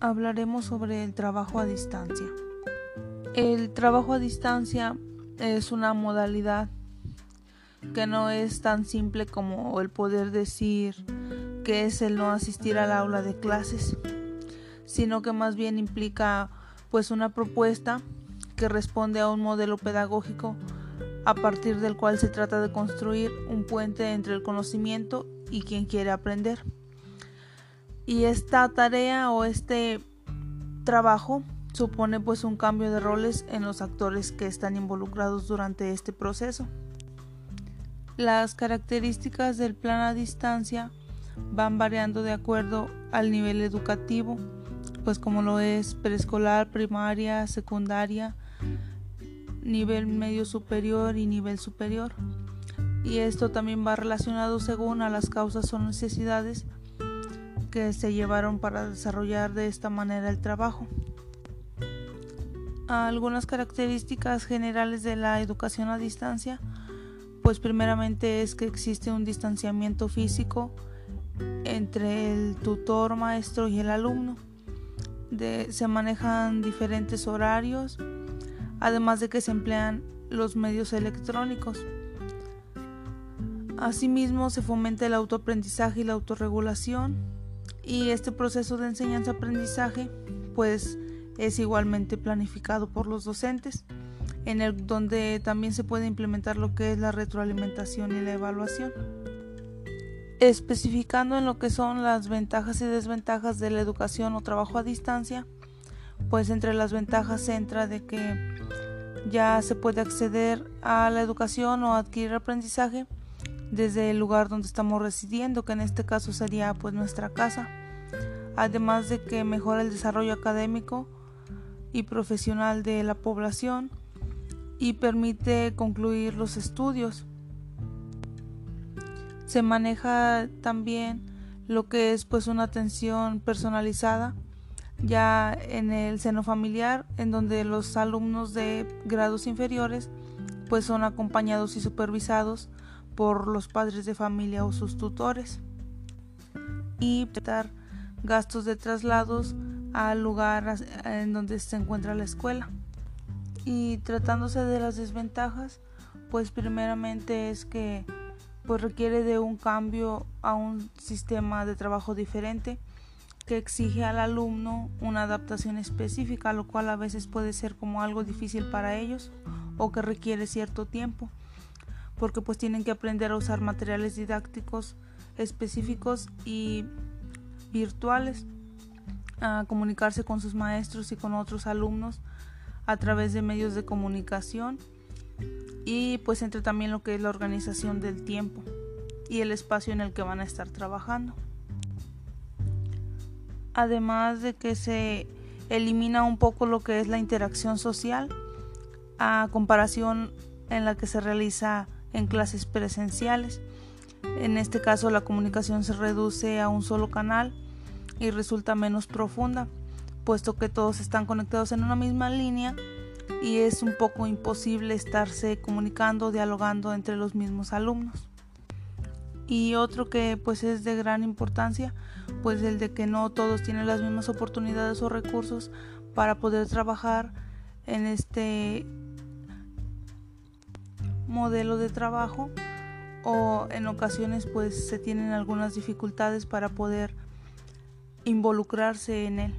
hablaremos sobre el trabajo a distancia. El trabajo a distancia es una modalidad que no es tan simple como el poder decir que es el no asistir al aula de clases, sino que más bien implica pues una propuesta que responde a un modelo pedagógico a partir del cual se trata de construir un puente entre el conocimiento y quien quiere aprender. Y esta tarea o este trabajo supone pues un cambio de roles en los actores que están involucrados durante este proceso. Las características del plan a distancia van variando de acuerdo al nivel educativo, pues como lo es preescolar, primaria, secundaria, nivel medio superior y nivel superior. Y esto también va relacionado según a las causas o necesidades que se llevaron para desarrollar de esta manera el trabajo. Algunas características generales de la educación a distancia, pues primeramente es que existe un distanciamiento físico entre el tutor, maestro y el alumno. se manejan diferentes horarios, además de que se emplean los medios electrónicos. Asimismo, se fomenta el autoaprendizaje y la autorregulación y este proceso de enseñanza-aprendizaje pues es igualmente planificado por los docentes, en el donde también se puede implementar lo que es la retroalimentación y la evaluación. Especificando en lo que son las ventajas y desventajas de la educación o trabajo a distancia, pues entre las ventajas entra de que ya se puede acceder a la educación o adquirir aprendizaje desde el lugar donde estamos residiendo, que en este caso sería pues nuestra casa. Además de que mejora el desarrollo académico y profesional de la población y permite concluir los estudios. Se maneja también lo que es pues una atención personalizada ya en el seno familiar en donde los alumnos de grados inferiores pues son acompañados y supervisados por los padres de familia o sus tutores y dar gastos de traslados al lugar en donde se encuentra la escuela. Y tratándose de las desventajas, pues primeramente es que pues requiere de un cambio a un sistema de trabajo diferente que exige al alumno una adaptación específica, lo cual a veces puede ser como algo difícil para ellos o que requiere cierto tiempo porque pues tienen que aprender a usar materiales didácticos específicos y virtuales, a comunicarse con sus maestros y con otros alumnos a través de medios de comunicación y pues entre también lo que es la organización del tiempo y el espacio en el que van a estar trabajando. Además de que se elimina un poco lo que es la interacción social a comparación en la que se realiza en clases presenciales. En este caso la comunicación se reduce a un solo canal y resulta menos profunda, puesto que todos están conectados en una misma línea y es un poco imposible estarse comunicando, dialogando entre los mismos alumnos. Y otro que pues es de gran importancia, pues el de que no todos tienen las mismas oportunidades o recursos para poder trabajar en este modelo de trabajo o en ocasiones pues se tienen algunas dificultades para poder involucrarse en él.